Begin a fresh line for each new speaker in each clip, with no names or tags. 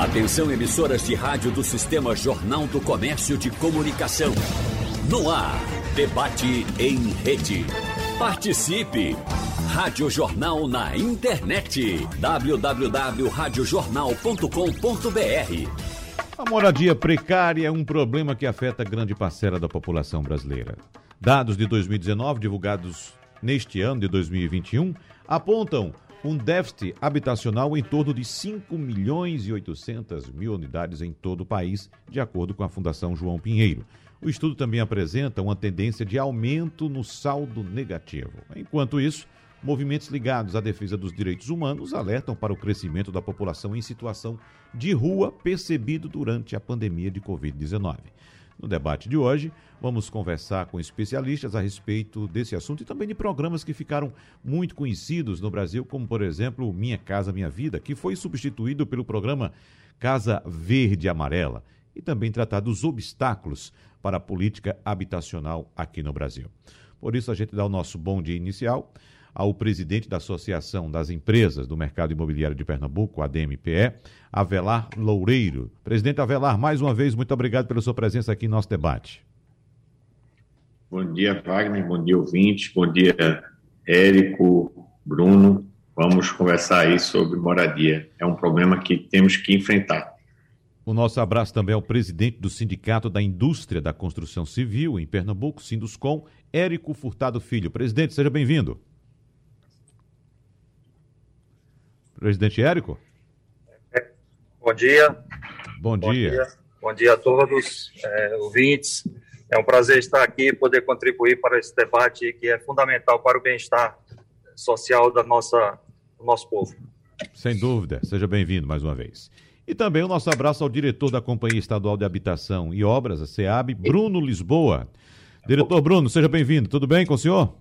Atenção emissoras de rádio do Sistema Jornal do Comércio de Comunicação. No ar, debate em rede. Participe! Rádio Jornal na internet. www.radiojornal.com.br
A moradia precária é um problema que afeta grande parcela da população brasileira. Dados de 2019, divulgados neste ano de 2021, apontam um déficit habitacional em torno de 5 milhões e 800 mil unidades em todo o país, de acordo com a Fundação João Pinheiro. O estudo também apresenta uma tendência de aumento no saldo negativo. Enquanto isso, movimentos ligados à defesa dos direitos humanos alertam para o crescimento da população em situação de rua percebido durante a pandemia de Covid-19. No debate de hoje, vamos conversar com especialistas a respeito desse assunto e também de programas que ficaram muito conhecidos no Brasil, como, por exemplo, Minha Casa Minha Vida, que foi substituído pelo programa Casa Verde Amarela, e também tratar dos obstáculos para a política habitacional aqui no Brasil. Por isso, a gente dá o nosso bom dia inicial ao presidente da Associação das Empresas do Mercado Imobiliário de Pernambuco, ADMPE, Avelar Loureiro. Presidente Avelar, mais uma vez, muito obrigado pela sua presença aqui em nosso debate.
Bom dia, Wagner. Bom dia, ouvintes. Bom dia, Érico, Bruno. Vamos conversar aí sobre moradia. É um problema que temos que enfrentar.
O nosso abraço também ao presidente do Sindicato da Indústria da Construção Civil em Pernambuco, Sinduscom, Érico Furtado Filho. Presidente, seja bem-vindo. Presidente Érico?
Bom dia.
Bom, Bom dia. dia.
Bom dia a todos, é, ouvintes. É um prazer estar aqui e poder contribuir para esse debate que é fundamental para o bem-estar social da nossa, do nosso povo.
Sem dúvida. Seja bem-vindo mais uma vez. E também o nosso abraço ao diretor da Companhia Estadual de Habitação e Obras, a SEAB, Bruno Lisboa. Diretor Bruno, seja bem-vindo. Tudo bem com o senhor?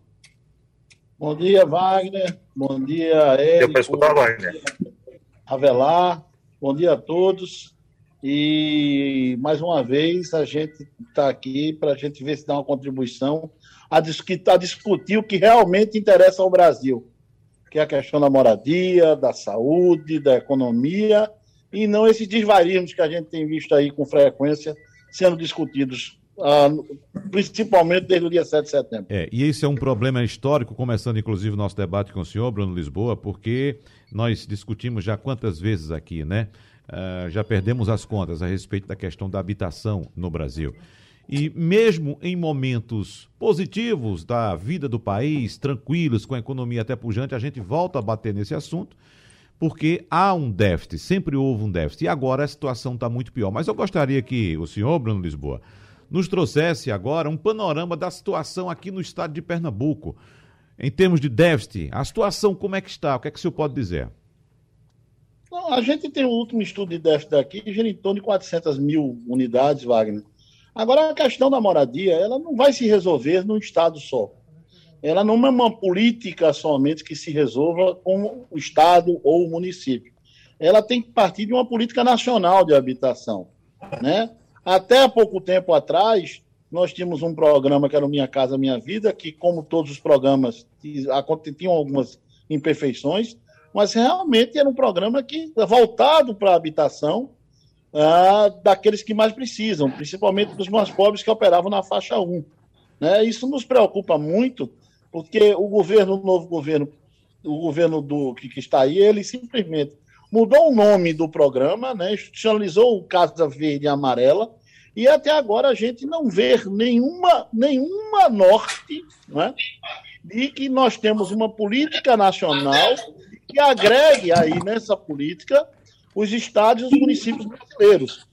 Bom dia, Wagner. Bom dia, Érico.
Deu para escutar, Wagner?
Avelar. Bom dia a todos. E mais uma vez a gente está aqui para a gente ver se dá uma contribuição a, discutir, a discutir o que realmente interessa ao Brasil, que é a questão da moradia, da saúde, da economia, e não esses desvarios que a gente tem visto aí com frequência sendo discutidos principalmente desde o dia 7 de setembro.
É, e esse é um problema histórico, começando inclusive o nosso debate com o senhor, Bruno Lisboa, porque nós discutimos já quantas vezes aqui, né? Uh, já perdemos as contas a respeito da questão da habitação no Brasil. E mesmo em momentos positivos da vida do país, tranquilos, com a economia até pujante, a gente volta a bater nesse assunto, porque há um déficit, sempre houve um déficit, e agora a situação está muito pior. Mas eu gostaria que o senhor, Bruno Lisboa, nos trouxesse agora um panorama da situação aqui no estado de Pernambuco. Em termos de déficit, a situação como é que está? O que é que o senhor pode dizer?
a gente tem o último estudo de déficit aqui, gira em torno de 400 mil unidades, Wagner. Agora, a questão da moradia, ela não vai se resolver num estado só. Ela não é uma política somente que se resolva com o estado ou o município. Ela tem que partir de uma política nacional de habitação, né? Até há pouco tempo atrás, nós tínhamos um programa que era o Minha Casa Minha Vida, que, como todos os programas, tinham algumas imperfeições, mas realmente era um programa que voltado para a habitação ah, daqueles que mais precisam, principalmente dos mais pobres que operavam na faixa 1. Né? Isso nos preocupa muito, porque o governo, o novo governo, o governo do que, que está aí, ele simplesmente mudou o nome do programa, né, institucionalizou o Casa Verde e Amarela, e até agora a gente não vê nenhuma, nenhuma norte né, de que nós temos uma política nacional que agregue aí nessa política os estados e os municípios brasileiros.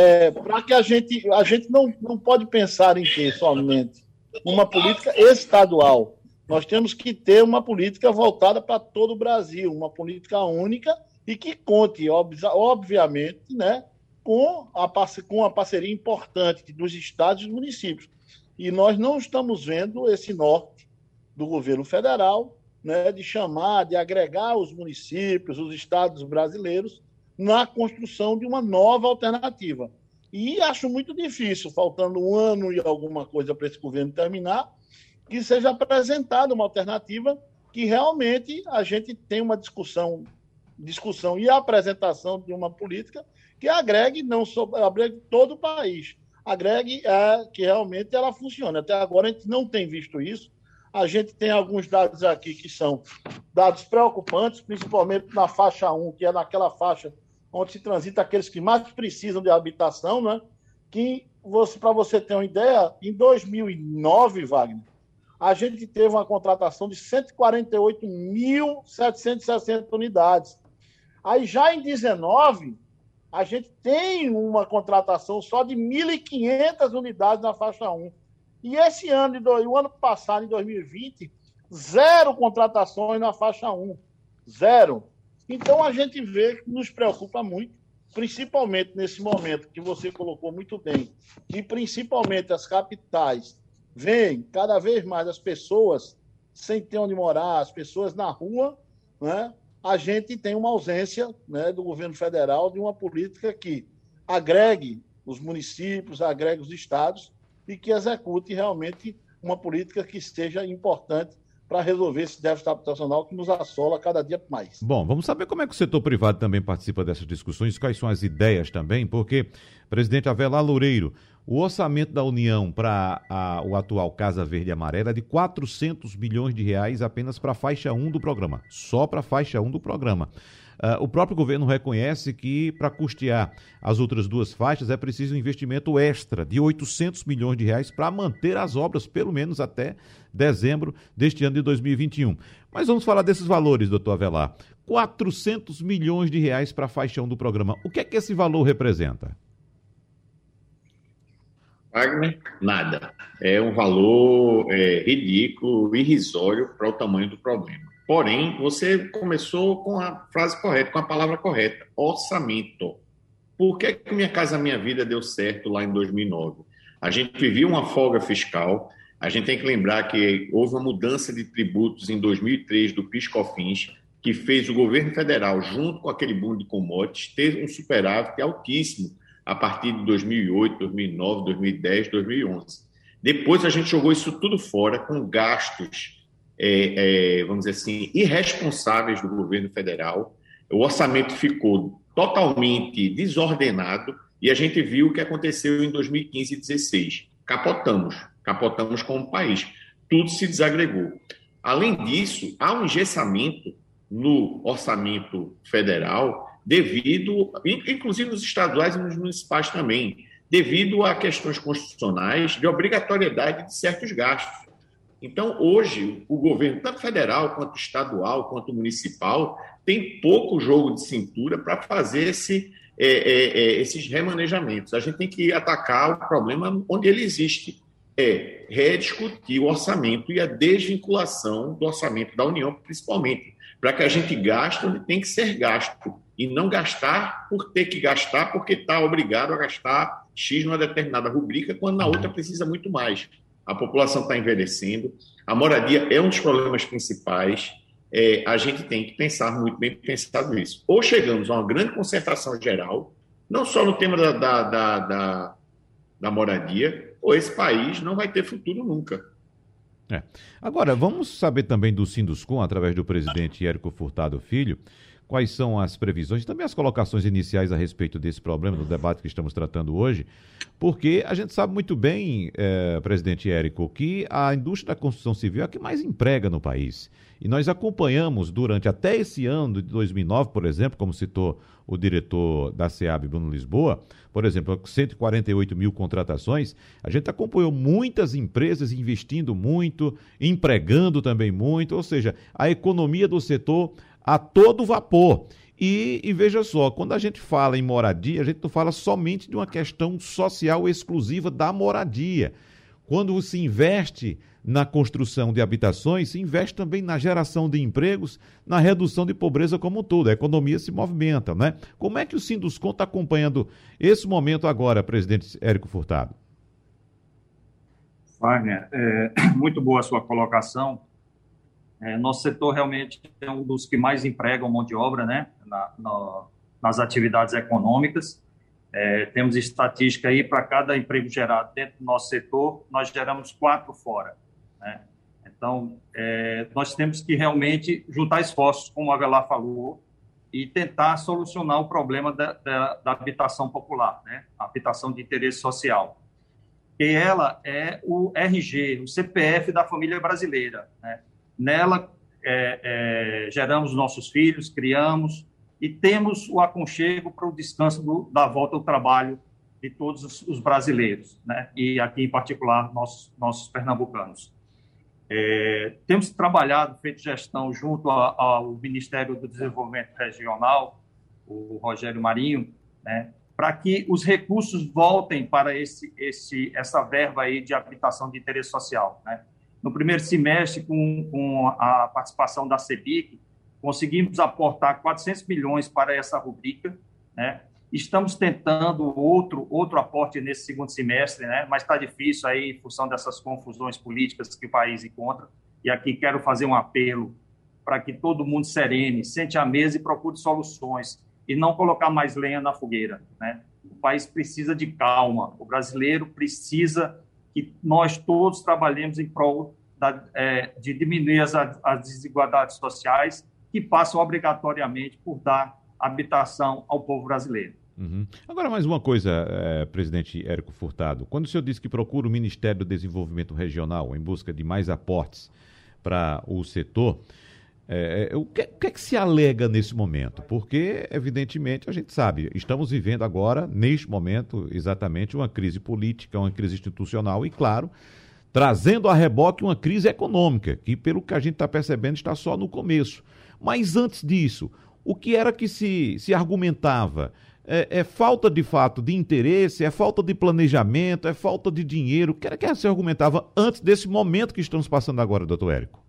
É, Para que a gente, a gente não, não pode pensar em ter somente uma política estadual. Nós temos que ter uma política voltada para todo o Brasil, uma política única e que conte, obviamente, né, com, a, com a parceria importante dos estados e dos municípios. E nós não estamos vendo esse norte do governo federal né, de chamar, de agregar os municípios, os estados brasileiros na construção de uma nova alternativa. E acho muito difícil, faltando um ano e alguma coisa para esse governo terminar, que seja apresentada uma alternativa que realmente a gente tenha uma discussão discussão e apresentação de uma política que agregue não só agregue todo o país, agregue é, que realmente ela funcione. Até agora a gente não tem visto isso. A gente tem alguns dados aqui que são dados preocupantes, principalmente na faixa 1, que é naquela faixa onde se transita aqueles que mais precisam de habitação, né? que você, para você ter uma ideia, em 2009, Wagner, a gente teve uma contratação de 148.760 unidades. Aí já em 19, a gente tem uma contratação só de 1.500 unidades na faixa 1. E esse ano, o ano passado, em 2020, zero contratações na faixa 1. Zero. Então a gente vê que nos preocupa muito, principalmente nesse momento que você colocou muito bem, que principalmente as capitais veem cada vez mais as pessoas sem ter onde morar, as pessoas na rua, né? A gente tem uma ausência né, do governo federal de uma política que agregue os municípios, agregue os estados e que execute realmente uma política que esteja importante para resolver esse déficit habitacional que nos assola cada dia mais.
Bom, vamos saber como é que o setor privado também participa dessas discussões, quais são as ideias também, porque, presidente Avelar Loureiro, o orçamento da União para o atual Casa Verde e Amarela é de 400 bilhões de reais apenas para a faixa 1 do programa, só para a faixa 1 do programa. Uh, o próprio governo reconhece que para custear as outras duas faixas é preciso um investimento extra de 800 milhões de reais para manter as obras pelo menos até dezembro deste ano de 2021. Mas vamos falar desses valores, doutor Avelar. 400 milhões de reais para a faixa 1 do programa. O que é que esse valor representa?
Wagner, nada. É um valor é, ridículo, irrisório para o tamanho do problema. Porém, você começou com a frase correta, com a palavra correta: orçamento. Por que, que Minha Casa Minha Vida deu certo lá em 2009? A gente vivia uma folga fiscal. A gente tem que lembrar que houve uma mudança de tributos em 2003 do PIS/COFINS, que fez o governo federal, junto com aquele boom de commodities, ter um superávit altíssimo a partir de 2008, 2009, 2010, 2011. Depois a gente jogou isso tudo fora com gastos é, é, vamos dizer assim, irresponsáveis do governo federal. O orçamento ficou totalmente desordenado e a gente viu o que aconteceu em 2015 e 2016. Capotamos, capotamos como país. Tudo se desagregou. Além disso, há um engessamento no orçamento federal devido, inclusive nos estaduais e nos municipais também, devido a questões constitucionais de obrigatoriedade de certos gastos. Então, hoje, o governo, tanto federal quanto estadual, quanto municipal, tem pouco jogo de cintura para fazer esse, é, é, é, esses remanejamentos. A gente tem que atacar o problema onde ele existe, é rediscutir o orçamento e a desvinculação do orçamento da União, principalmente, para que a gente gaste onde tem que ser gasto e não gastar por ter que gastar porque está obrigado a gastar X numa determinada rubrica, quando na outra precisa muito mais a população está envelhecendo, a moradia é um dos problemas principais. É, a gente tem que pensar muito bem pensado nisso. Ou chegamos a uma grande concertação geral, não só no tema da, da, da, da, da moradia, ou esse país não vai ter futuro nunca.
É. Agora, vamos saber também do Sinduscom, através do presidente Érico Furtado Filho, quais são as previsões também as colocações iniciais a respeito desse problema, do debate que estamos tratando hoje, porque a gente sabe muito bem, é, presidente Érico, que a indústria da construção civil é a que mais emprega no país. E nós acompanhamos durante até esse ano de 2009, por exemplo, como citou o diretor da SEAB, Bruno Lisboa, por exemplo, 148 mil contratações, a gente acompanhou muitas empresas investindo muito, empregando também muito, ou seja, a economia do setor a todo vapor. E, e, veja só, quando a gente fala em moradia, a gente não fala somente de uma questão social exclusiva da moradia. Quando se investe na construção de habitações, se investe também na geração de empregos, na redução de pobreza como um todo. A economia se movimenta, né? Como é que o Sinduscon está acompanhando esse momento agora, presidente Érico Furtado?
Wagner, é, muito boa a sua colocação. É, nosso setor realmente é um dos que mais empregam mão de obra, né, na, na, nas atividades econômicas. É, temos estatística aí para cada emprego gerado dentro do nosso setor, nós geramos quatro fora. Né? Então, é, nós temos que realmente juntar esforços, como o Avelar falou, e tentar solucionar o problema da, da, da habitação popular, né? a habitação de interesse social. E ela é o RG, o CPF da família brasileira. Né? Nela, é, é, geramos nossos filhos, criamos e temos o aconchego para o descanso do, da volta ao trabalho de todos os, os brasileiros, né? e aqui em particular nossos, nossos pernambucanos. É, temos trabalhado, feito gestão junto a, ao Ministério do Desenvolvimento Regional, o Rogério Marinho, né, para que os recursos voltem para esse, esse, essa verba aí de habitação de interesse social. Né? No primeiro semestre, com, com a participação da CEBIC, conseguimos aportar 400 milhões para essa rubrica, né? Estamos tentando outro, outro aporte nesse segundo semestre, né? mas está difícil aí em função dessas confusões políticas que o país encontra. E aqui quero fazer um apelo para que todo mundo serene, sente à mesa e procure soluções e não colocar mais lenha na fogueira. Né? O país precisa de calma, o brasileiro precisa que nós todos trabalhemos em prol da, é, de diminuir as, as desigualdades sociais que passam obrigatoriamente por dar habitação ao povo brasileiro.
Uhum. Agora, mais uma coisa, é, presidente Érico Furtado. Quando o senhor disse que procura o Ministério do Desenvolvimento Regional em busca de mais aportes para o setor, é, o, que, o, que, é que se alega nesse momento? Porque, evidentemente, a gente sabe, estamos vivendo agora, neste momento, exatamente uma crise política, uma crise institucional e, claro, trazendo a reboque uma crise econômica, que, pelo que a gente está percebendo, está só no começo. Mas antes disso, o que era que se, se argumentava? É, é, falta de fato de interesse, é falta de planejamento, é falta de dinheiro. O que era que você argumentava antes desse momento que estamos passando agora, doutor Érico?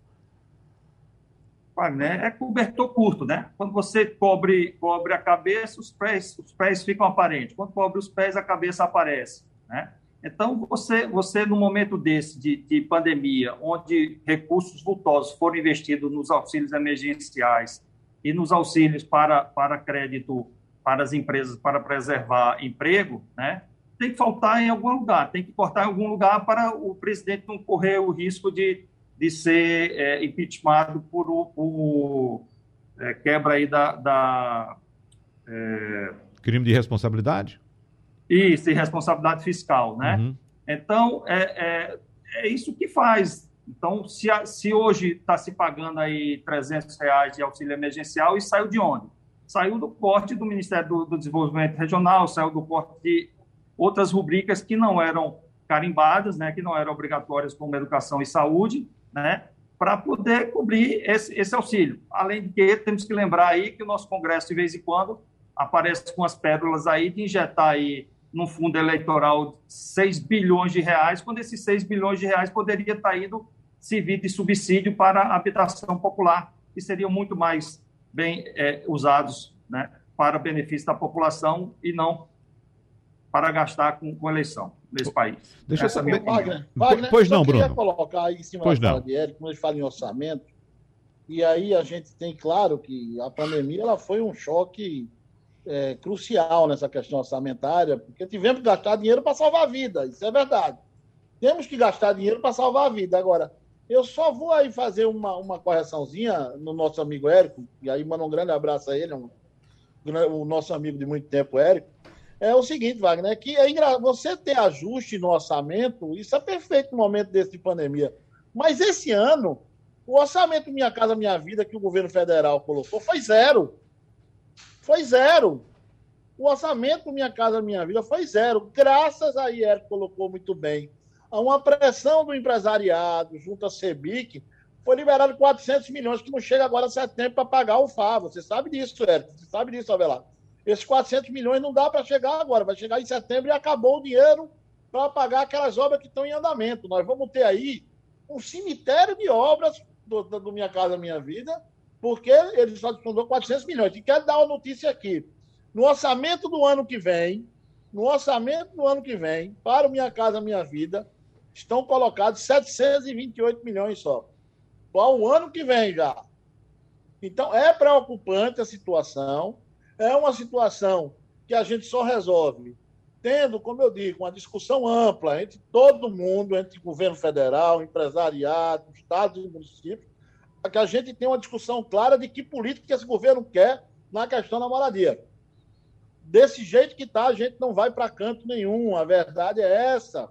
Né, é cobertor curto, né? Quando você cobre, cobre a cabeça, os pés, os pés ficam aparentes. Quando cobre os pés, a cabeça aparece, né? Então, você, você no momento desse de, de pandemia, onde recursos vultosos foram investidos nos auxílios emergenciais e nos auxílios para, para crédito para as empresas para preservar emprego, né, tem que faltar em algum lugar, tem que cortar em algum lugar para o presidente não correr o risco de, de ser é, impeachmentado por, o é, quebra aí da... da
é... Crime de responsabilidade?
Isso, de responsabilidade fiscal, né? Uhum. Então, é, é, é, isso que faz. Então, se, a, se hoje está se pagando aí 300 reais de auxílio emergencial, e saiu de onde? saiu do corte do Ministério do, do Desenvolvimento Regional, saiu do corte de outras rubricas que não eram carimbadas, né, que não eram obrigatórias como educação e saúde, né, para poder cobrir esse, esse, auxílio. Além de que temos que lembrar aí que o nosso Congresso, de vez em quando, aparece com as pérolas aí de injetar aí num fundo eleitoral 6 bilhões de reais, quando esses 6 bilhões de reais poderia estar indo servir de subsídio para a habitação popular, que seria muito mais bem é, usados né, para benefício da população e não para gastar com, com eleição nesse país.
Deixa Essa eu saber. Wagner, Wagner, pois não, Bruno. Eu queria colocar aí em cima pois da fala de Eric, quando a gente fala em orçamento, e aí a gente tem claro que a pandemia ela foi um choque é, crucial nessa questão orçamentária, porque tivemos que gastar dinheiro para salvar a vida, isso é verdade. Temos que gastar dinheiro para salvar a vida. Agora, eu só vou aí fazer uma, uma correçãozinha no nosso amigo Érico, e aí manda um grande abraço a ele, um, o nosso amigo de muito tempo, Érico. É o seguinte, Wagner, é que é engra... você ter ajuste no orçamento, isso é perfeito no momento desse de pandemia. Mas esse ano, o orçamento Minha Casa Minha Vida que o governo federal colocou foi zero. Foi zero. O orçamento Minha Casa Minha Vida foi zero. Graças a Érico colocou muito bem a uma pressão do empresariado junto à CEBIC, foi liberado 400 milhões, que não chega agora a setembro para pagar o FA. Você sabe disso, Érico. Você sabe disso, Avelar. Esses 400 milhões não dá para chegar agora. Vai chegar em setembro e acabou o dinheiro para pagar aquelas obras que estão em andamento. Nós vamos ter aí um cemitério de obras do, do Minha Casa Minha Vida, porque ele só disponibilizou 400 milhões. E quero dar uma notícia aqui. No orçamento do ano que vem, no orçamento do ano que vem, para o Minha Casa Minha Vida, estão colocados 728 milhões só. Para o ano que vem já. Então, é preocupante a situação. É uma situação que a gente só resolve tendo, como eu digo, uma discussão ampla entre todo mundo, entre governo federal, empresariado, estados e municípios, para que a gente tenha uma discussão clara de que política esse governo quer na questão da moradia. Desse jeito que está, a gente não vai para canto nenhum. A verdade é essa.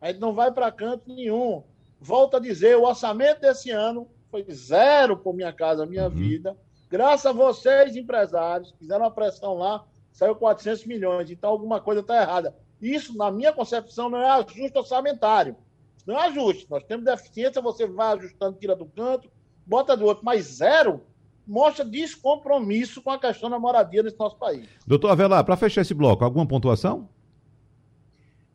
A gente não vai para canto nenhum. Volto a dizer, o orçamento desse ano foi zero por minha casa, minha uhum. vida. Graças a vocês, empresários, fizeram uma pressão lá, saiu 400 milhões. Então, alguma coisa está errada. Isso, na minha concepção, não é ajuste orçamentário. Não é ajuste. Nós temos deficiência, você vai ajustando, tira do canto, bota do outro. Mas zero mostra descompromisso com a questão da moradia nesse nosso país.
Doutor Avelar, para fechar esse bloco, alguma pontuação?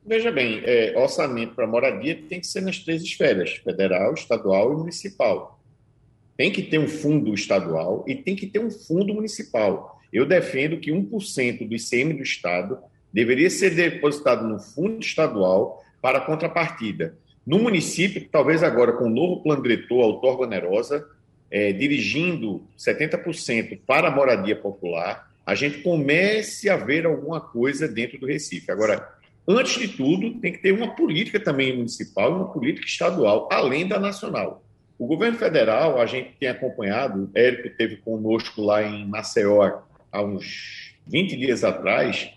Veja bem, é, orçamento para moradia tem que ser nas três esferas: federal, estadual e municipal. Tem que ter um fundo estadual e tem que ter um fundo municipal. Eu defendo que 1% do ICM do Estado deveria ser depositado no fundo estadual para contrapartida. No município, talvez agora com o novo plano diretor, Autor Nerosa, é, dirigindo 70% para a moradia popular, a gente comece a ver alguma coisa dentro do Recife. Agora, antes de tudo, tem que ter uma política também municipal uma política estadual, além da nacional. O governo federal, a gente tem acompanhado, o Érico teve conosco lá em Maceió há uns 20 dias atrás,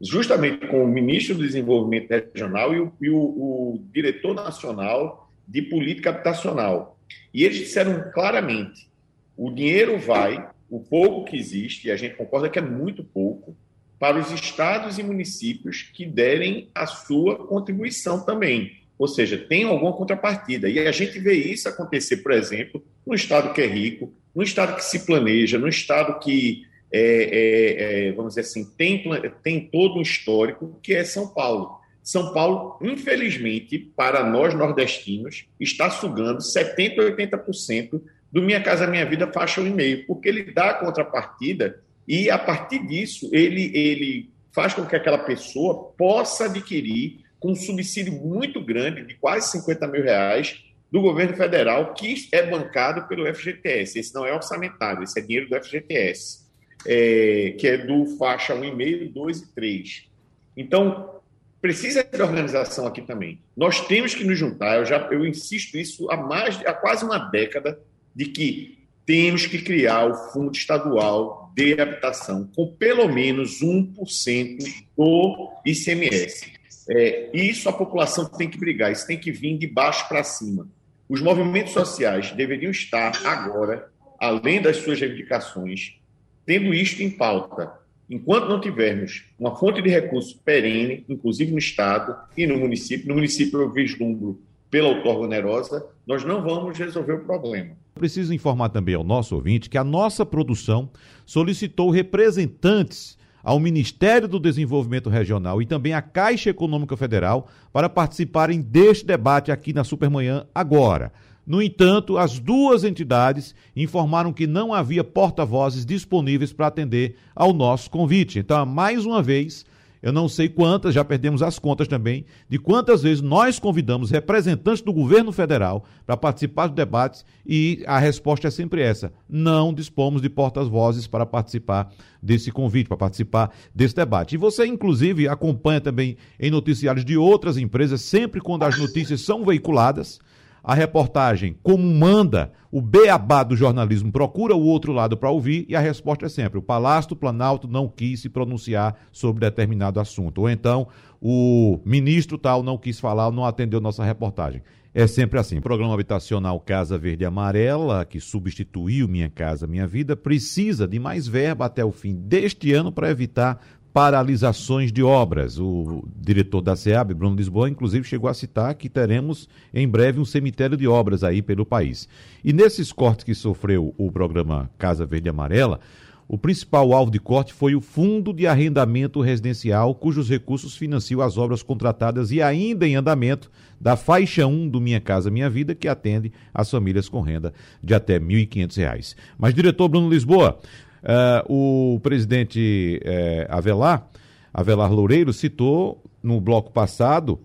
justamente com o ministro do Desenvolvimento Regional e o, e o, o diretor nacional de política habitacional. E eles disseram claramente: o dinheiro vai, o pouco que existe, e a gente concorda que é muito pouco, para os estados e municípios que derem a sua contribuição também. Ou seja, tem alguma contrapartida. E a gente vê isso acontecer, por exemplo, no estado que é rico, no estado que se planeja, no estado que, é, é, é, vamos dizer assim, tem, tem todo um histórico, que é São Paulo. São Paulo, infelizmente, para nós nordestinos, está sugando 70% ou 80% do Minha Casa Minha Vida faixa 1,5, porque ele dá a contrapartida e, a partir disso, ele, ele faz com que aquela pessoa possa adquirir com um subsídio muito grande, de quase 50 mil reais, do governo federal, que é bancado pelo FGTS. Esse não é orçamentário, esse é dinheiro do FGTS, é, que é do faixa 1,5, 2 e 3. Então, precisa de organização aqui também. Nós temos que nos juntar. Eu já eu insisto isso há mais há quase uma década de que temos que criar o fundo estadual de habitação com pelo menos 1% do ICMS. É, isso a população tem que brigar, isso tem que vir de baixo para cima. Os movimentos sociais deveriam estar agora, além das suas reivindicações, tendo isto em pauta Enquanto não tivermos uma fonte de recurso perene, inclusive no Estado e no município, no município eu vislumbro pela outorga onerosa, nós não vamos resolver o problema.
Preciso informar também ao nosso ouvinte que a nossa produção solicitou representantes ao Ministério do Desenvolvimento Regional e também à Caixa Econômica Federal para participarem deste debate aqui na Supermanhã agora. No entanto, as duas entidades informaram que não havia porta-vozes disponíveis para atender ao nosso convite. Então, mais uma vez, eu não sei quantas, já perdemos as contas também, de quantas vezes nós convidamos representantes do governo federal para participar dos debates e a resposta é sempre essa: não dispomos de portas-vozes para participar desse convite, para participar desse debate. E você, inclusive, acompanha também em noticiários de outras empresas, sempre quando as notícias são veiculadas a reportagem como manda o beabá do jornalismo, procura o outro lado para ouvir e a resposta é sempre: o Palácio do Planalto não quis se pronunciar sobre determinado assunto. Ou então, o ministro tal não quis falar, não atendeu nossa reportagem. É sempre assim. O programa habitacional Casa Verde Amarela, que substituiu Minha Casa Minha Vida, precisa de mais verba até o fim deste ano para evitar paralisações de obras. O diretor da SEAB, Bruno Lisboa, inclusive chegou a citar que teremos em breve um cemitério de obras aí pelo país. E nesses cortes que sofreu o programa Casa Verde Amarela, o principal alvo de corte foi o Fundo de Arrendamento Residencial, cujos recursos financiam as obras contratadas e ainda em andamento da faixa 1 do Minha Casa Minha Vida, que atende as famílias com renda de até R$ 1.500. Mas, diretor Bruno Lisboa, Uh, o presidente uh, Avelar, Avelar Loureiro, citou no bloco passado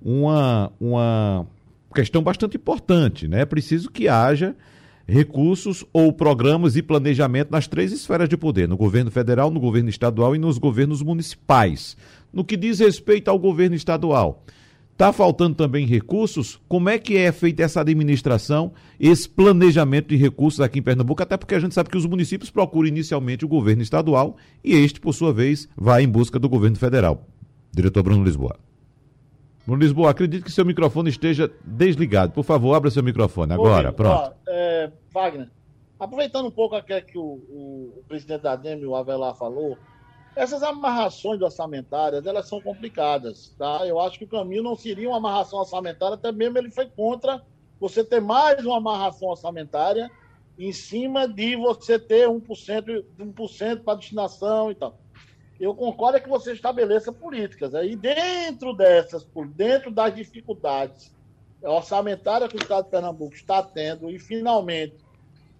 uma, uma questão bastante importante. Né? É preciso que haja recursos ou programas e planejamento nas três esferas de poder, no governo federal, no governo estadual e nos governos municipais. No que diz respeito ao governo estadual, Está faltando também recursos? Como é que é feita essa administração, esse planejamento de recursos aqui em Pernambuco? Até porque a gente sabe que os municípios procuram inicialmente o governo estadual e este, por sua vez, vai em busca do governo federal. Diretor Bruno Lisboa. Bruno Lisboa, acredito que seu microfone esteja desligado. Por favor, abra seu microfone agora. Pronto. Ó,
é, Wagner, aproveitando um pouco aquilo que o, o, o presidente da DEM, o Avelar, falou, essas amarrações orçamentárias, elas são complicadas, tá? Eu acho que o caminho não seria uma amarração orçamentária, até mesmo ele foi contra você ter mais uma amarração orçamentária em cima de você ter 1%, 1% para destinação e tal. Eu concordo que você estabeleça políticas. Aí dentro dessas, dentro das dificuldades orçamentárias que o Estado de Pernambuco está tendo, e finalmente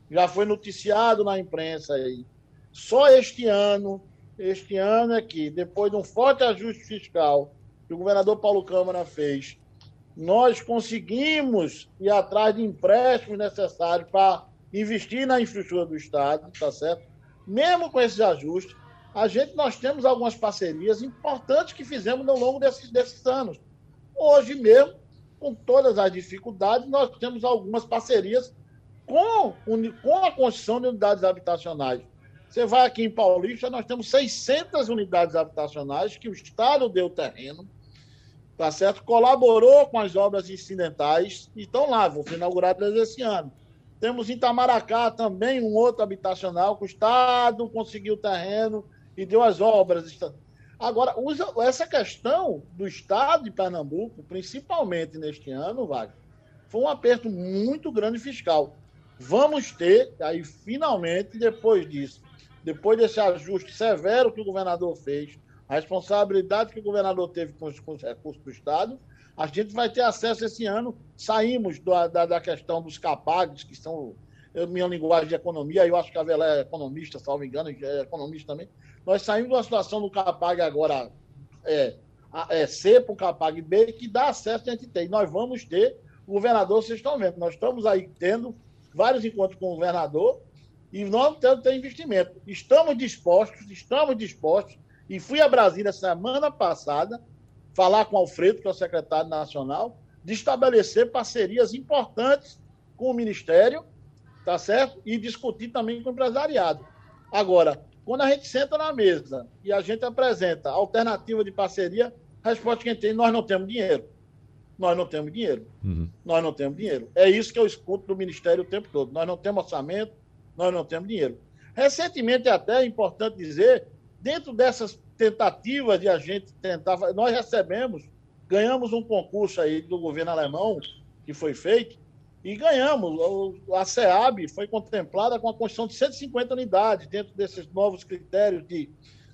já foi noticiado na imprensa aí, só este ano este ano é que, depois de um forte ajuste fiscal que o governador Paulo Câmara fez, nós conseguimos ir atrás de empréstimos necessários para investir na infraestrutura do Estado, tá certo? Mesmo com esses ajustes, a gente nós temos algumas parcerias importantes que fizemos ao longo desses, desses anos. Hoje mesmo, com todas as dificuldades, nós temos algumas parcerias com, com a construção de unidades habitacionais você vai aqui em Paulista, nós temos 600 unidades habitacionais que o Estado deu terreno, tá certo? Colaborou com as obras incidentais e estão lá, vão ser inauguradas esse ano. Temos em Itamaracá também um outro habitacional que o Estado conseguiu terreno e deu as obras. Agora, essa questão do Estado de Pernambuco, principalmente neste ano, Wagner, foi um aperto muito grande fiscal. Vamos ter, aí finalmente, depois disso, depois desse ajuste severo que o governador fez, a responsabilidade que o governador teve com os, com os recursos do Estado, a gente vai ter acesso esse ano. Saímos da, da, da questão dos CAPAGs, que são minha linguagem de economia, eu acho que a Vela é economista, salvo engano, é economista também. Nós saímos de uma situação do CAPAG agora é, é C para o CAPAG B, que dá acesso a gente tem. Nós vamos ter, o governador, vocês estão vendo, nós estamos aí tendo vários encontros com o governador, e nós temos ter investimento. Estamos dispostos, estamos dispostos, e fui a Brasília semana passada falar com o Alfredo, que é o secretário nacional, de estabelecer parcerias importantes com o Ministério, tá certo? E discutir também com o empresariado. Agora, quando a gente senta na mesa e a gente apresenta alternativa de parceria, a resposta que a gente tem, nós não temos dinheiro. Nós não temos dinheiro. Uhum. Nós não temos dinheiro. É isso que eu escuto do Ministério o tempo todo. Nós não temos orçamento, nós não temos dinheiro. Recentemente, até é importante dizer, dentro dessas tentativas de a gente tentar, nós recebemos, ganhamos um concurso aí do governo alemão, que foi feito, e ganhamos. A SEAB foi contemplada com a construção de 150 unidades, dentro desses novos critérios de,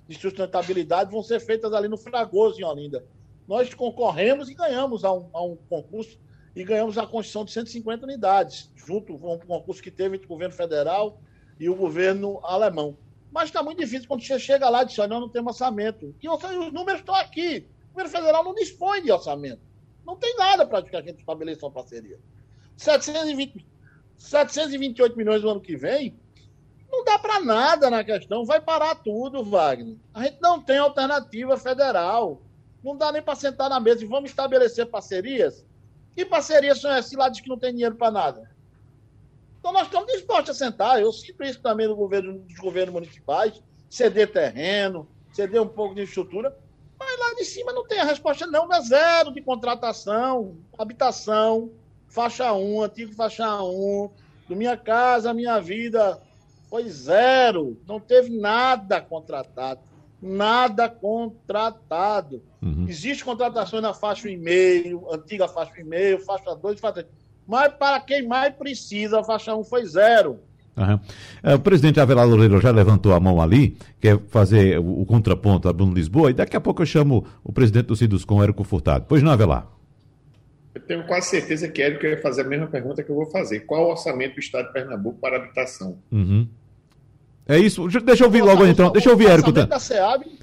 de sustentabilidade, vão ser feitas ali no Fragoso, em Olinda. Nós concorremos e ganhamos a um, a um concurso e ganhamos a construção de 150 unidades, junto com um concurso que teve entre o governo federal e o governo alemão. Mas está muito difícil quando você chega lá e diz, não, não tem orçamento. E os números estão aqui. O governo federal não dispõe de orçamento. Não tem nada para que a gente estabeleça uma parceria. 720, 728 milhões no ano que vem, não dá para nada na questão. Vai parar tudo, Wagner. A gente não tem alternativa federal. Não dá nem para sentar na mesa e vamos estabelecer parcerias que parceria são essas lá diz que não tem dinheiro para nada? Então nós estamos dispostos a sentar. Eu sinto isso também do governo, dos governos municipais, ceder terreno, ceder um pouco de estrutura, mas lá de cima não tem a resposta, não, é zero de contratação, habitação, faixa 1, antigo faixa 1, do Minha Casa, Minha Vida, foi zero, não teve nada contratado nada contratado. Uhum. Existe contratações na faixa e meio, antiga faixa e meio, faixa 2, faixa 3. Mas para quem mais precisa, a faixa 1 foi zero.
Uhum. O presidente Avelar Loureiro já levantou a mão ali, quer fazer o, contraponto a Bruno Lisboa, e daqui a pouco eu chamo o presidente do Ciduscom, Érico Furtado. Pois não, Avelar?
Eu tenho quase certeza que Érico ia fazer a mesma pergunta que eu vou fazer. Qual o orçamento do Estado de Pernambuco para habitação?
Uhum. É isso. Deixa eu ouvir logo então. Deixa eu ouvir, Érico.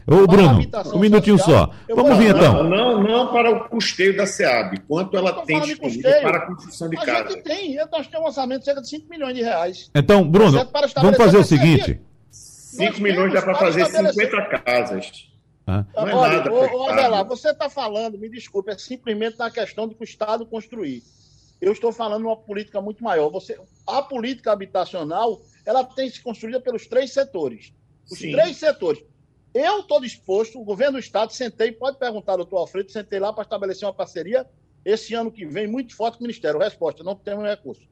Ô, Bruno, um minutinho só. Vamos ouvir então.
Não, não para o custeio da SEAB. Quanto ela tem disponível para a construção de casa?
A gente tem. Nós temos um orçamento de cerca de 5 milhões de reais.
Então, Bruno, vamos fazer o seguinte.
5 milhões dá para fazer 50 casas.
Ah. É Olha, olha lá, você está falando, me desculpe, é simplesmente na questão de que o Estado construir. Eu estou falando uma política muito maior. Você, a política habitacional, ela tem se construída pelos três setores. Os Sim. três setores. Eu estou disposto, o governo do Estado, sentei, pode perguntar, doutor Alfredo, sentei lá para estabelecer uma parceria esse ano que vem muito forte com o Ministério. Resposta, não temos recurso.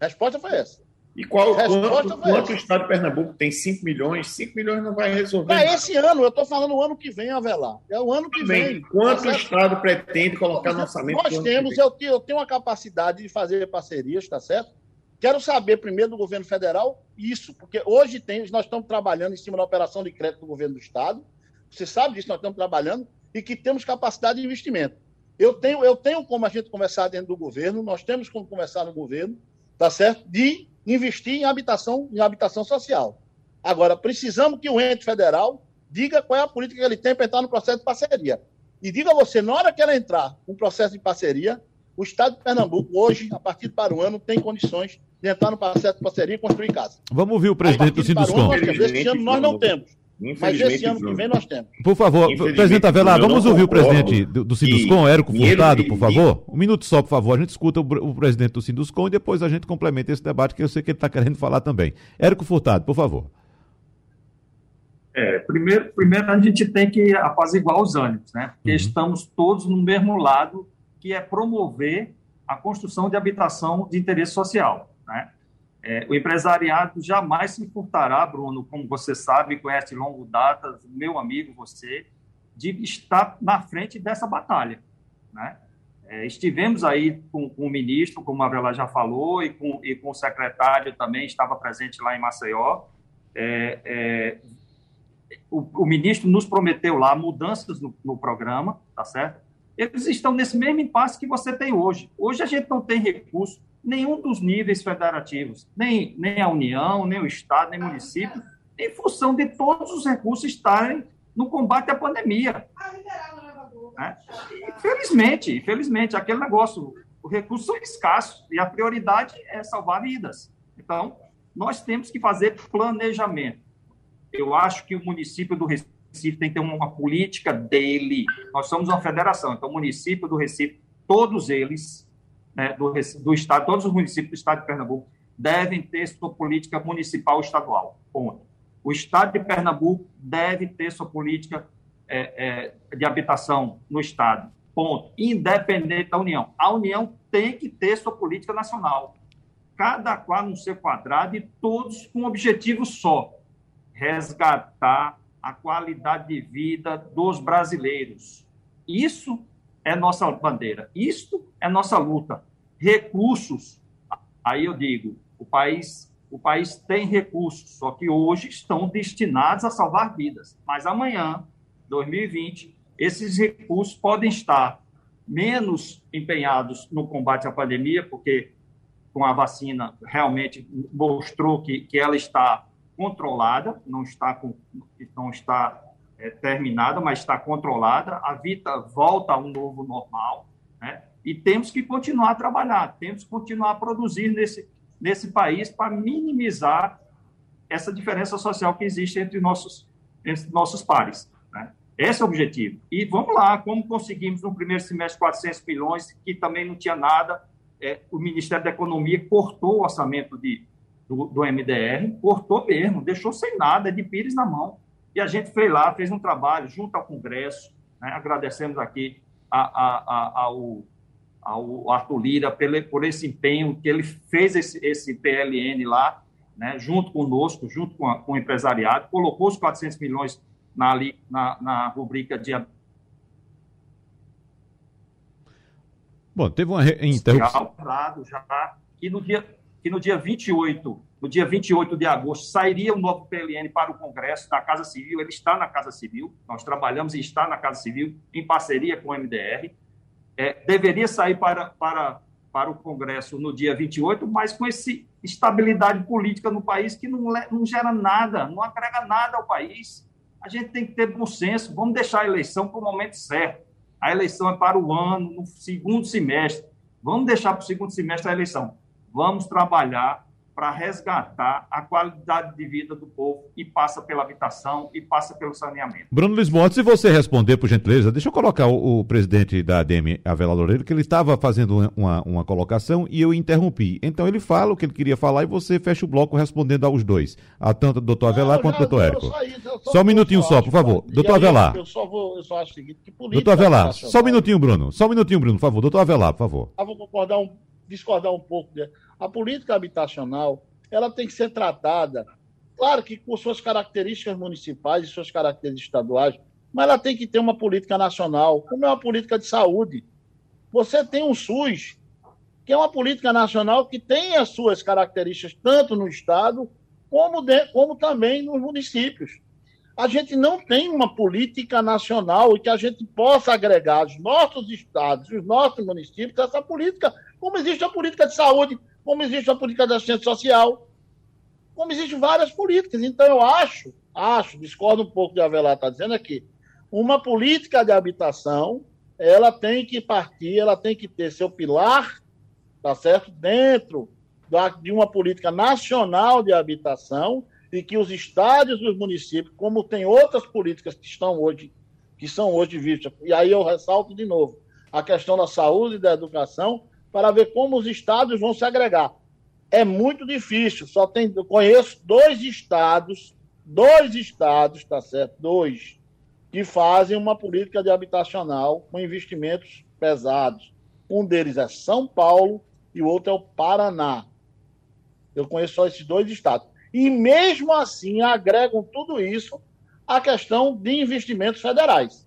Resposta foi essa.
E qual, quanto, quanto o Estado de Pernambuco tem 5 milhões? 5 milhões não vai resolver.
Para esse ano, eu estou falando o ano que vem, Avelar. É o ano que Também. vem.
Quanto o Estado pretende colocar no orçamento?
Nós temos, eu tenho, eu tenho uma capacidade de fazer parcerias, tá certo? Quero saber primeiro do governo federal isso, porque hoje tem, nós estamos trabalhando em cima da operação de crédito do governo do Estado. Você sabe disso, nós estamos trabalhando e que temos capacidade de investimento. Eu tenho, eu tenho como a gente conversar dentro do governo, nós temos como conversar no governo, tá certo? De investir em habitação, em habitação social. Agora, precisamos que o ente federal diga qual é a política que ele tem para entrar no processo de parceria. E diga você, na hora que ela entrar no processo de parceria, o Estado de Pernambuco, hoje, a partir para o ano, tem condições entrar no processo de parceria e construir casa.
Vamos ouvir o presidente do Sinduscom.
Esse ano nós não temos. Mas esse ano que vem nós temos.
Por favor, presidente Avelar, vamos ouvir o presidente do, do Sinduscom, Érico Furtado, por favor. Um minuto só, por favor. A gente escuta o, o presidente do Sinduscom e depois a gente complementa esse debate que eu sei que ele está querendo falar também. Érico Furtado, por favor.
É, primeiro, primeiro a gente tem que apaziguar os ânimos, né? Porque uhum. estamos todos no mesmo lado, que é promover a construção de habitação de interesse social, né? É, o empresariado jamais se furtará, Bruno, como você sabe, conhece longo data, meu amigo você, de estar na frente dessa batalha. Né? É, estivemos aí com, com, o ministro, como a Vela já falou, e com, e com o secretário também, estava presente lá em Maceió. É, é o, o, ministro nos prometeu lá mudanças no, no programa, tá certo? Eles estão nesse mesmo impasse que você tem hoje. Hoje a gente não tem recurso nenhum dos níveis federativos, nem, nem a União, nem o Estado, nem o município, em função de todos os recursos estarem no combate à pandemia. Né? Infelizmente, infelizmente, aquele negócio, os recursos são escassos e a prioridade é salvar vidas. Então, nós temos que fazer planejamento. Eu acho que o município do Recife tem que ter uma política dele. Nós somos uma federação, então o município do Recife, todos eles né, do, do Estado, todos os municípios do Estado de Pernambuco devem ter sua política municipal estadual. Ponto. O Estado de Pernambuco deve ter sua política é, é, de habitação no Estado. Ponto. Independente da União. A União tem que ter sua política nacional. Cada qual no seu quadrado e todos com um objetivo só: resgatar a qualidade de vida dos brasileiros. Isso é nossa bandeira. Isto é nossa luta. Recursos, aí eu digo, o país, o país tem recursos, só que hoje estão destinados a salvar vidas. Mas amanhã, 2020, esses recursos podem estar menos empenhados no combate à pandemia, porque com a vacina realmente mostrou que, que ela está controlada, não está, com, não está é, terminada, mas está controlada, a vida volta a um novo normal, né? e temos que continuar a trabalhar, temos que continuar a produzir nesse, nesse país para minimizar essa diferença social que existe entre nossos, entre nossos pares. Né? Esse é o objetivo. E vamos lá, como conseguimos no primeiro semestre 400 milhões, que também não tinha nada, é, o Ministério da Economia cortou o orçamento de, do, do MDR, cortou mesmo, deixou sem nada, de pires na mão. E a gente foi lá, fez um trabalho junto ao Congresso, né? agradecemos aqui a, a, a, ao, ao Arthur Lira por, por esse empenho que ele fez esse, esse PLN lá, né? junto conosco, junto com, com o empresariado, colocou os 400 milhões na, na, na rubrica de
Bom, teve uma interrupção.
Já, e no dia, que no dia 28 no dia 28 de agosto, sairia o novo PLN para o Congresso, da Casa Civil. Ele está na Casa Civil, nós trabalhamos e está na Casa Civil, em parceria com o MDR. É, deveria sair para, para, para o Congresso no dia 28, mas com essa estabilidade política no país que não, não gera nada, não agrega nada ao país. A gente tem que ter bom senso, vamos deixar a eleição para o momento certo. A eleição é para o ano, no segundo semestre. Vamos deixar para o segundo semestre a eleição. Vamos trabalhar para resgatar a qualidade de vida do povo e passa pela habitação e passa pelo saneamento.
Bruno Lisboa, se você responder, por gentileza, deixa eu colocar o, o presidente da ADM, Avela Loureiro, que ele estava fazendo uma, uma colocação e eu interrompi. Então ele fala o que ele queria falar e você fecha o bloco respondendo aos dois, a tanto do doutor Avelar quanto do doutor Érico. Só, só, um minutinho só, por favor. Doutor Avelar. Eu só, vou, eu só acho o seguinte, que política... Doutor Avelar, só um minutinho, Bruno. Só um minutinho, Bruno, por favor. Doutor Avelar, por favor.
Eu vou concordar um, discordar um pouco. Né? A política habitacional ela tem que ser tratada, claro que com suas características municipais e suas características estaduais, mas ela tem que ter uma política nacional, como é uma política de saúde. Você tem um SUS, que é uma política nacional que tem as suas características tanto no Estado como, de, como também nos municípios. A gente não tem uma política nacional e que a gente possa agregar os nossos estados, os nossos municípios, essa política, como existe a política de saúde, como existe a política da assistência social, como existem várias políticas. Então, eu acho, acho, discordo um pouco de Avelar está dizendo aqui, uma política de habitação, ela tem que partir, ela tem que ter seu pilar, tá certo, dentro da, de uma política nacional de habitação e que os estados e os municípios, como tem outras políticas que estão hoje, que são hoje vistas, e aí eu ressalto de novo, a questão da saúde e da educação, para ver como os estados vão se agregar. É muito difícil, só tem, eu conheço dois estados, dois estados, tá certo? Dois, que fazem uma política de habitacional com investimentos pesados. Um deles é São Paulo e o outro é o Paraná. Eu conheço só esses dois estados. E mesmo assim agregam tudo isso à questão de investimentos federais.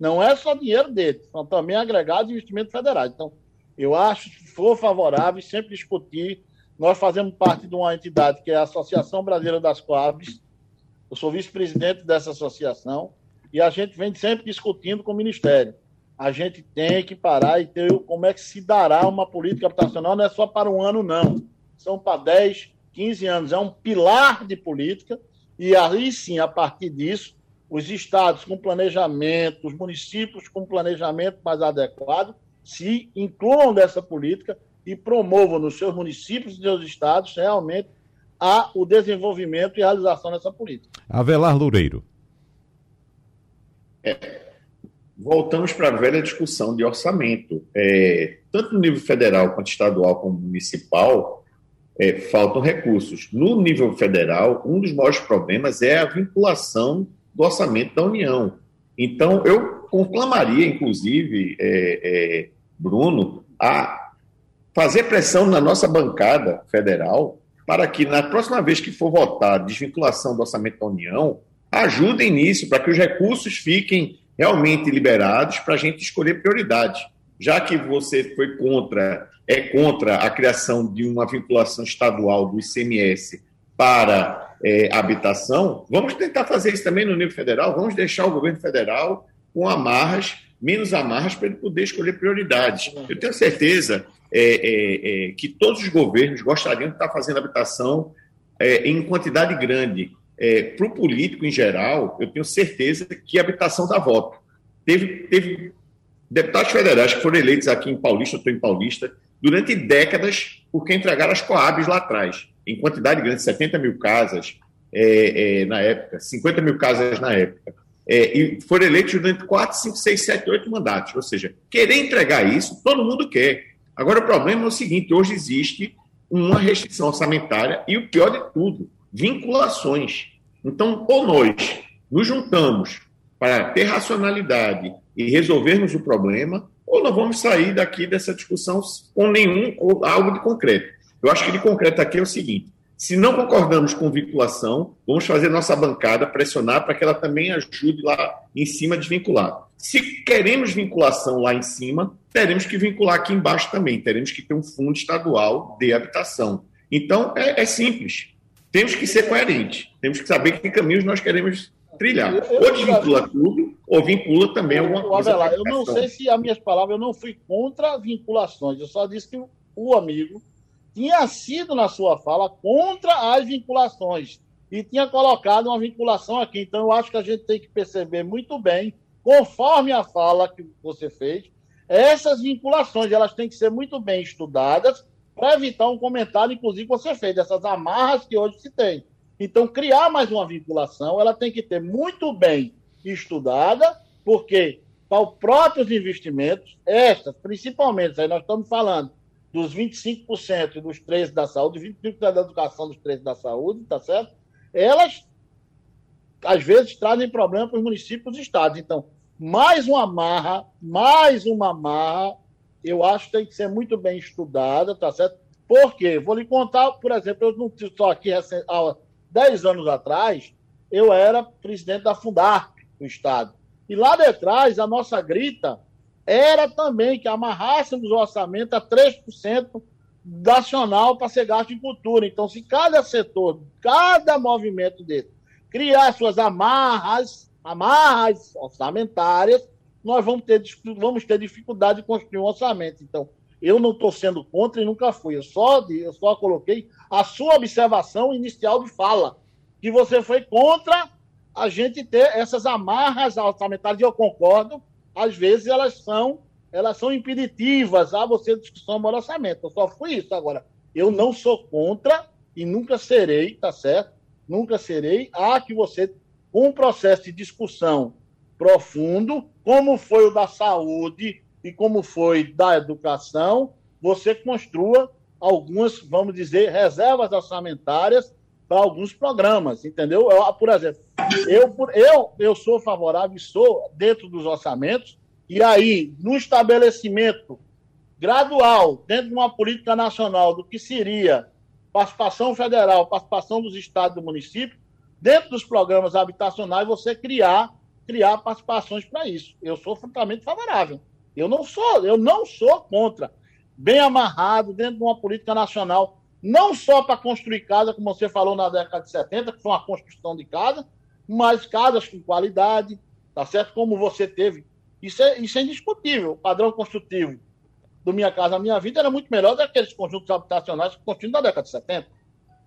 Não é só dinheiro deles, são também agregados investimentos federais. Então, eu acho que for favorável sempre discutir. Nós fazemos parte de uma entidade que é a Associação Brasileira das Coabs. Eu sou vice-presidente dessa associação e a gente vem sempre discutindo com o Ministério. A gente tem que parar e ter como é que se dará uma política habitacional, não é só para um ano, não. São para 10, 15 anos. É um pilar de política e aí sim, a partir disso, os estados com planejamento, os municípios com planejamento mais adequado se incluam dessa política e promovam nos seus municípios e seus estados realmente a, o desenvolvimento e realização dessa política.
Avelar Loureiro.
É, voltamos para a velha discussão de orçamento. É, tanto no nível federal quanto estadual como municipal, é, faltam recursos. No nível federal, um dos maiores problemas é a vinculação do orçamento da União. Então, eu conclamaria, inclusive, é, é, Bruno, a fazer pressão na nossa bancada federal para que, na próxima vez que for votar desvinculação do orçamento da União, ajudem nisso, para que os recursos fiquem realmente liberados para a gente escolher prioridade. Já que você foi contra, é contra a criação de uma vinculação estadual do ICMS para é, habitação, vamos tentar fazer isso também no nível federal, vamos deixar o governo federal com amarras, menos amarras, para ele poder escolher prioridades. Eu tenho certeza é, é, é, que todos os governos gostariam de estar fazendo habitação é, em quantidade grande. É, para o político em geral, eu tenho certeza que a habitação dá voto. Teve, teve deputados federais que foram eleitos aqui em Paulista, eu estou em Paulista, durante décadas, porque entregaram as Coabs lá atrás, em quantidade grande, 70 mil casas é, na época, 50 mil casas na época é, e foram eleitos durante 4, 5, 6, 7, 8 mandatos. Ou seja, querer entregar isso, todo mundo quer. Agora, o problema é o seguinte: hoje existe uma restrição orçamentária e o pior de tudo, vinculações. Então, ou nós nos juntamos para ter racionalidade e resolvermos o problema, ou nós vamos sair daqui dessa discussão com nenhum ou algo de concreto. Eu acho que de concreto aqui é o seguinte: se não concordamos com vinculação, vamos fazer nossa bancada pressionar para que ela também ajude lá em cima a desvincular. Se queremos vinculação lá em cima, teremos que vincular aqui embaixo também. Teremos que ter um fundo estadual de habitação. Então, é, é simples. Temos que ser coerentes. Temos que saber que caminhos nós queremos trilhar. Ou desvincula tudo, ou vincula também alguma coisa.
Avelar, eu não sei se as minhas palavras, eu não fui contra vinculações. Eu só disse que o amigo tinha sido, na sua fala, contra as vinculações e tinha colocado uma vinculação aqui. Então, eu acho que a gente tem que perceber muito bem, conforme a fala que você fez, essas vinculações elas têm que ser muito bem estudadas para evitar um comentário, inclusive, você fez, dessas amarras que hoje se tem. Então, criar mais uma vinculação, ela tem que ter muito bem estudada, porque para os próprios investimentos, estas, principalmente, aí nós estamos falando dos 25% dos três da saúde, 25% da educação dos três da saúde, tá certo? Elas, às vezes, trazem problema para os municípios e estados. Então, mais uma marra, mais uma marra, eu acho que tem que ser muito bem estudada, tá certo? Por quê? Vou lhe contar, por exemplo, eu não estou aqui há 10 anos atrás, eu era presidente da Fundarp, do Estado. E lá de trás, a nossa grita era também que amarrássemos o orçamento a 3% nacional para ser gasto em cultura. Então, se cada setor, cada movimento desse criar suas amarras, amarras orçamentárias, nós vamos ter, vamos ter dificuldade de construir um orçamento. Então, eu não estou sendo contra e nunca fui. Eu só, eu só coloquei a sua observação inicial de fala, que você foi contra a gente ter essas amarras orçamentárias, e eu concordo, às vezes elas são elas são impeditivas a você discussão do orçamento. Eu só fui isso. Agora, eu não sou contra e nunca serei, tá certo? Nunca serei a que você, com um processo de discussão profundo, como foi o da saúde e como foi da educação, você construa algumas, vamos dizer, reservas orçamentárias para alguns programas, entendeu? Eu, por exemplo, eu, eu, eu sou favorável sou dentro dos orçamentos, e aí, no estabelecimento gradual, dentro de uma política nacional, do que seria participação federal, participação dos estados e do município, dentro dos programas habitacionais, você criar, criar participações para isso. Eu sou francamente favorável. Eu não sou, eu não sou contra. Bem amarrado, dentro de uma política nacional não só para construir casa, como você falou na década de 70, que foi uma construção de casa, mas casas com qualidade, tá certo? Como você teve. Isso é, isso é indiscutível. O padrão construtivo do Minha Casa Minha Vida era muito melhor do que aqueles conjuntos habitacionais que construíram na década de 70.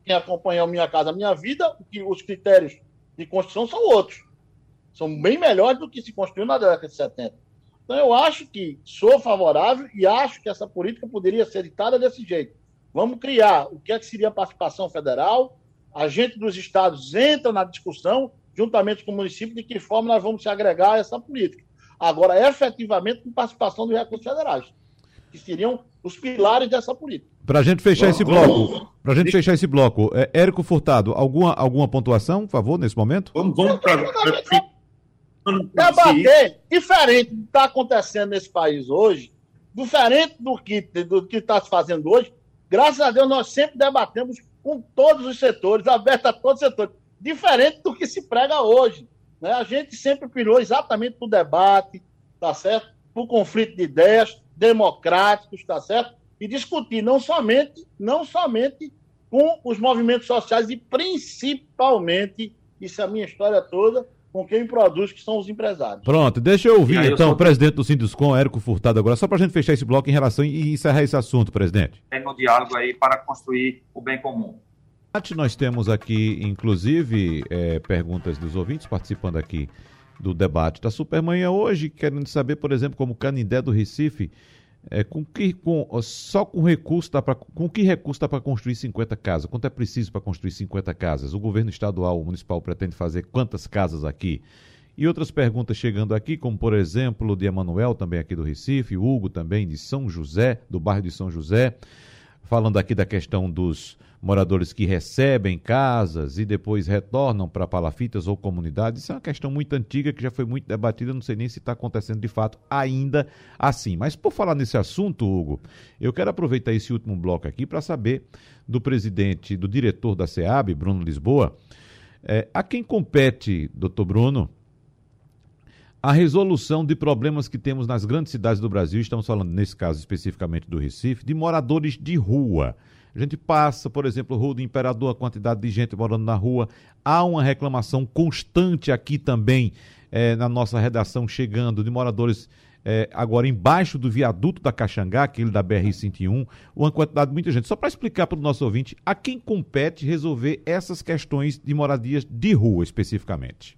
Quem acompanhou Minha Casa Minha Vida, os critérios de construção são outros. São bem melhores do que se construiu na década de 70. Então, eu acho que sou favorável e acho que essa política poderia ser ditada desse jeito Vamos criar o que, é que seria a participação federal, a gente dos estados entra na discussão, juntamente com o município, de que forma nós vamos se agregar a essa política. Agora, efetivamente, com participação dos recursos federais, que seriam os pilares dessa política.
Para a gente fechar esse bloco, para a gente fechar esse bloco, é, Érico Furtado, alguma, alguma pontuação, por favor, nesse momento?
Vamos, vamos para debater diferente do que está acontecendo nesse país hoje, diferente do que do que está se fazendo hoje, Graças a Deus, nós sempre debatemos com todos os setores, aberto a todos os setores, diferente do que se prega hoje. Né? A gente sempre pirou exatamente para o debate, tá certo? Para o conflito de ideias democráticos, tá certo? E discutir não somente, não somente com os movimentos sociais e principalmente, isso é a minha história toda, com quem produz, que são os empresários.
Pronto, deixa eu ouvir então o presidente do Sinduscom, Érico Furtado, agora, só para a gente fechar esse bloco em relação e encerrar esse assunto, presidente.
É no diálogo aí para construir o bem comum.
Nós temos aqui, inclusive, é, perguntas dos ouvintes participando aqui do debate da Supermanhã hoje, querendo saber, por exemplo, como Canindé do Recife é, com que, com, só com recurso dá pra, com que recurso dá para construir 50 casas? Quanto é preciso para construir 50 casas? O governo estadual, o municipal pretende fazer quantas casas aqui? E outras perguntas chegando aqui, como por exemplo de Emanuel, também aqui do Recife, Hugo também de São José, do bairro de São José, falando aqui da questão dos moradores que recebem casas e depois retornam para palafitas ou comunidades. Isso é uma questão muito antiga que já foi muito debatida, não sei nem se está acontecendo de fato ainda assim. Mas por falar nesse assunto, Hugo, eu quero aproveitar esse último bloco aqui para saber do presidente, do diretor da SEAB, Bruno Lisboa, é, a quem compete, doutor Bruno, a resolução de problemas que temos nas grandes cidades do Brasil, estamos falando nesse caso especificamente do Recife, de moradores de rua. A gente passa, por exemplo, Rua do Imperador, a quantidade de gente morando na rua. Há uma reclamação constante aqui também é, na nossa redação, chegando de moradores é, agora embaixo do viaduto da Caxangá, aquele da BR-101, uma quantidade de muita gente. Só para explicar para o nosso ouvinte, a quem compete resolver essas questões de moradias de rua especificamente?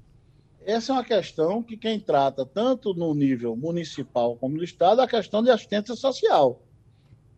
Essa é uma questão que quem trata, tanto no nível municipal como no Estado, é a questão de assistência social.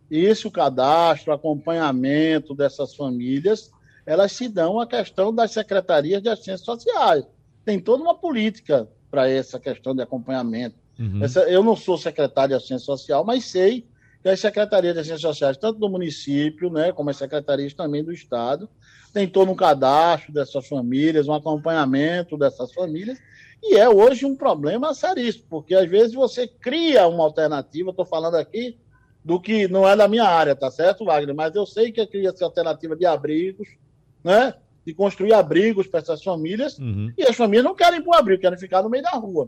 Esse o cadastro, acompanhamento dessas famílias, elas se dão à questão das secretarias de assistência sociais. Tem toda uma política para essa questão de acompanhamento. Uhum. Essa, eu não sou secretário de assistência social, mas sei que as secretarias de assistência sociais, tanto do município, né, como as secretarias também do Estado, tem todo um cadastro dessas famílias, um acompanhamento dessas famílias, e é hoje um problema seríssimo, porque às vezes você cria uma alternativa, estou falando aqui do que não é da minha área, tá certo, Wagner? Mas eu sei que cria essa alternativa de abrigos, né? De construir abrigos para essas famílias, uhum. e as famílias não querem ir para o abrigo, querem ficar no meio da rua.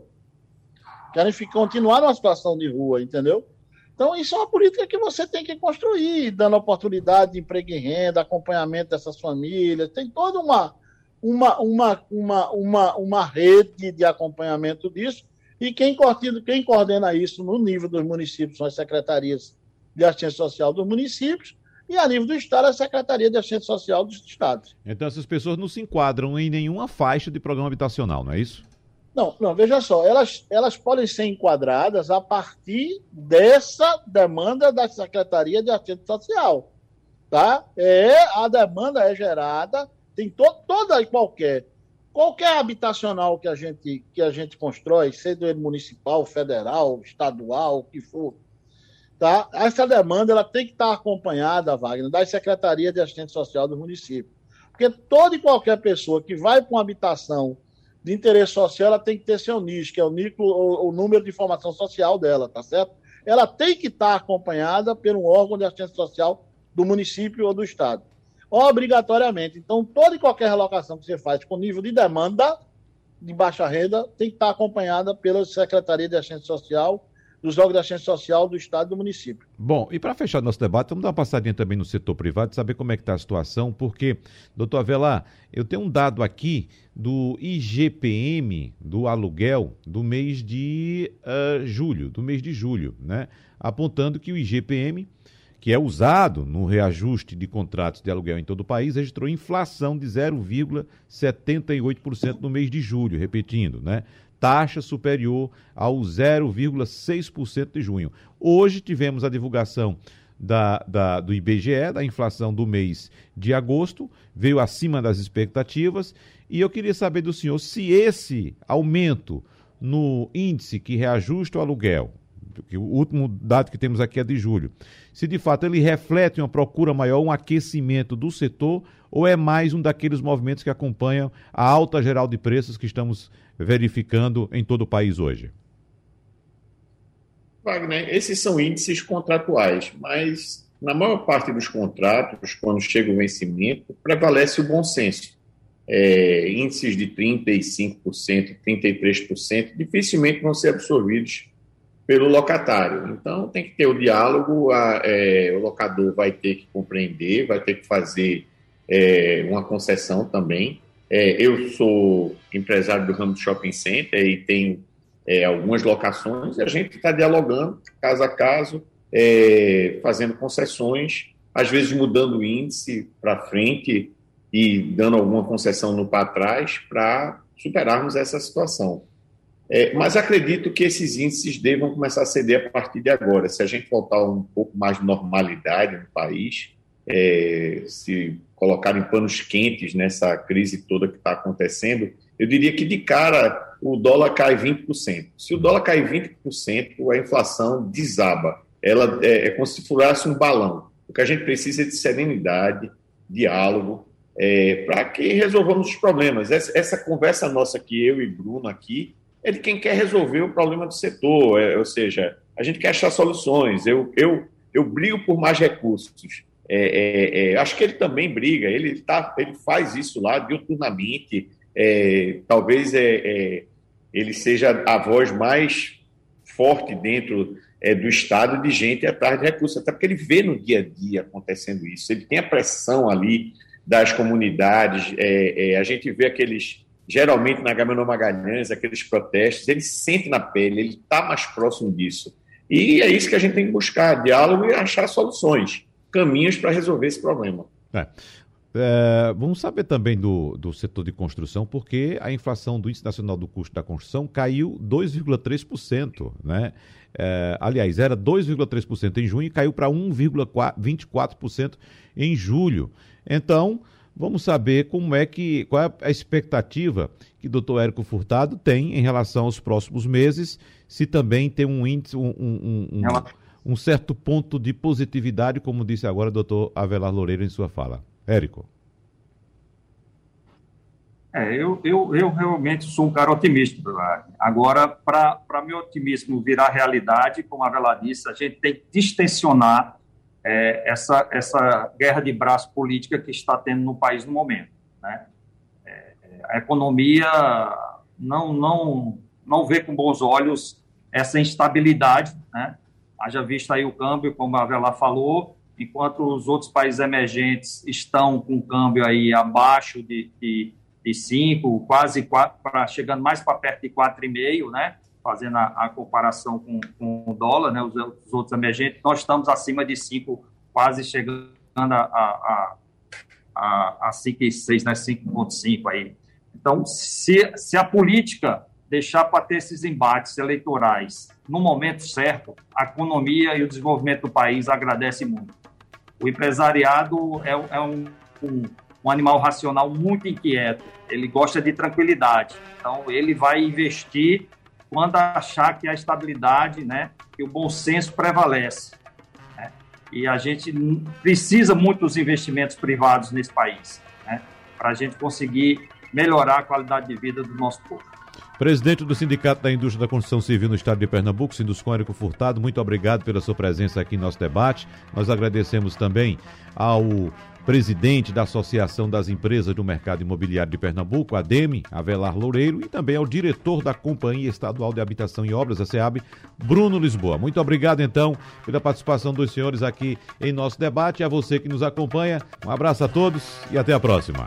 Querem ficar, continuar numa situação de rua, entendeu? Então, isso é uma política que você tem que construir, dando oportunidade de emprego e renda, acompanhamento dessas famílias, tem toda uma, uma, uma, uma, uma, uma rede de acompanhamento disso, e quem coordena, quem coordena isso no nível dos municípios são as secretarias de assistência social dos municípios, e a nível do Estado, a Secretaria de Assistência Social dos Estados.
Então, essas pessoas não se enquadram em nenhuma faixa de programa habitacional, não é isso?
Não, não, veja só, elas, elas podem ser enquadradas a partir dessa demanda da Secretaria de Assistência Social. Tá? É, a demanda é gerada, tem to, toda e qualquer, qualquer habitacional que a gente, que a gente constrói, sendo ele municipal, federal, estadual, o que for, tá? essa demanda ela tem que estar acompanhada, Wagner, das secretarias de assistência social do município. Porque toda e qualquer pessoa que vai para uma habitação de interesse social, ela tem que ter seu nicho, que é o, núcleo, o, o número de informação social dela, tá certo? Ela tem que estar acompanhada por um órgão de assistência social do município ou do estado. Obrigatoriamente. Então, toda e qualquer relocação que você faz com nível de demanda de baixa renda tem que estar acompanhada pela Secretaria de Assistência Social dos órgãos de assistência social do Estado e do município.
Bom, e para fechar nosso debate, vamos dar uma passadinha também no setor privado, saber como é que está a situação, porque, doutor Avelar, eu tenho um dado aqui do IGPM do aluguel do mês de uh, julho, do mês de julho, né? Apontando que o IGPM, que é usado no reajuste de contratos de aluguel em todo o país, registrou inflação de 0,78% no mês de julho, repetindo, né? Taxa superior ao 0,6% de junho. Hoje tivemos a divulgação da, da, do IBGE, da inflação do mês de agosto, veio acima das expectativas, e eu queria saber do senhor se esse aumento no índice que reajusta o aluguel, que o último dado que temos aqui é de julho, se de fato ele reflete uma procura maior, um aquecimento do setor, ou é mais um daqueles movimentos que acompanham a alta geral de preços que estamos verificando em todo o país hoje?
Wagner, esses são índices contratuais, mas na maior parte dos contratos, quando chega o vencimento, prevalece o bom senso. É, índices de 35%, 33% dificilmente vão ser absorvidos pelo locatário. Então, tem que ter o diálogo, a, é, o locador vai ter que compreender, vai ter que fazer é, uma concessão também. É, eu sou empresário do ramo do shopping center e tenho é, algumas locações e a gente está dialogando caso a caso, é, fazendo concessões, às vezes mudando o índice para frente e dando alguma concessão no para trás para superarmos essa situação. É, mas acredito que esses índices devam começar a ceder a partir de agora. Se a gente voltar um pouco mais de normalidade no país, é, se colocarem panos quentes nessa crise toda que está acontecendo, eu diria que de cara o dólar cai 20%. Se o dólar cai 20%, a inflação desaba. Ela é, é como se furasse um balão. O que a gente precisa é de serenidade, diálogo, é, para que resolvamos os problemas. Essa, essa, conversa nossa que eu e Bruno aqui é de quem quer resolver o problema do setor, é, ou seja, a gente quer achar soluções. Eu, eu, eu brigo por mais recursos. É, é, é, acho que ele também briga, ele, tá, ele faz isso lá diuturnamente. É, talvez é, ele seja a voz mais forte dentro do Estado de gente atrás de recursos, até porque ele vê no dia a dia acontecendo isso. Ele tem a pressão ali das comunidades, a gente vê aqueles, geralmente na Gabriel Magalhães, aqueles protestos, ele sente na pele, ele está mais próximo disso. E é isso que a gente tem que buscar, diálogo e achar soluções caminhos para resolver esse problema. É.
é, vamos saber também do, do setor de construção, porque a inflação do Índice Nacional do Custo da Construção caiu 2,3%, né? É, aliás, era 2,3% em junho e caiu para 1,24% em julho. Então, vamos saber como é que, qual é a expectativa que o doutor Érico Furtado tem em relação aos próximos meses, se também tem um índice, um, um, um, um certo ponto de positividade, como disse agora o doutor Avelar Loureiro em sua fala. Érico.
É, eu, eu, eu realmente sou um cara otimista. Agora, para meu otimismo virar realidade, como a Vela disse, a gente tem que distensionar é, essa, essa guerra de braço política que está tendo no país no momento. Né? É, a economia não, não, não vê com bons olhos essa instabilidade, né? Haja visto aí o câmbio, como a Vela falou, enquanto os outros países emergentes estão com o câmbio aí abaixo de, de, de 5, quase 4, pra, chegando mais para perto de 4,5, né? fazendo a, a, comparação com, com o dólar, né? Os, os, outros emergentes, nós estamos acima de 5, quase chegando a, a, a, a 5,6, né? 5,5 aí. Então, se, se a política deixar para ter esses embates eleitorais no momento certo, a economia e o desenvolvimento do país agradecem muito. O empresariado é, é um, um, um, animal racional muito inquieto, ele gosta de tranquilidade, então ele vai investir quando achar que a estabilidade, né, que o bom senso prevalece. Né? E a gente precisa muito dos investimentos privados nesse país, né, para a gente conseguir melhorar a qualidade de vida do nosso povo.
Presidente do Sindicato da Indústria da Construção Civil no Estado de Pernambuco, Sinduscom Furtado, muito obrigado pela sua presença aqui em nosso debate. Nós agradecemos também ao presidente da Associação das Empresas do Mercado Imobiliário de Pernambuco, a DEME, Avelar Loureiro, e também ao diretor da Companhia Estadual de Habitação e Obras, a SEAB, Bruno Lisboa. Muito obrigado, então, pela participação dos senhores aqui em nosso debate. A você que nos acompanha, um abraço a todos e até a próxima.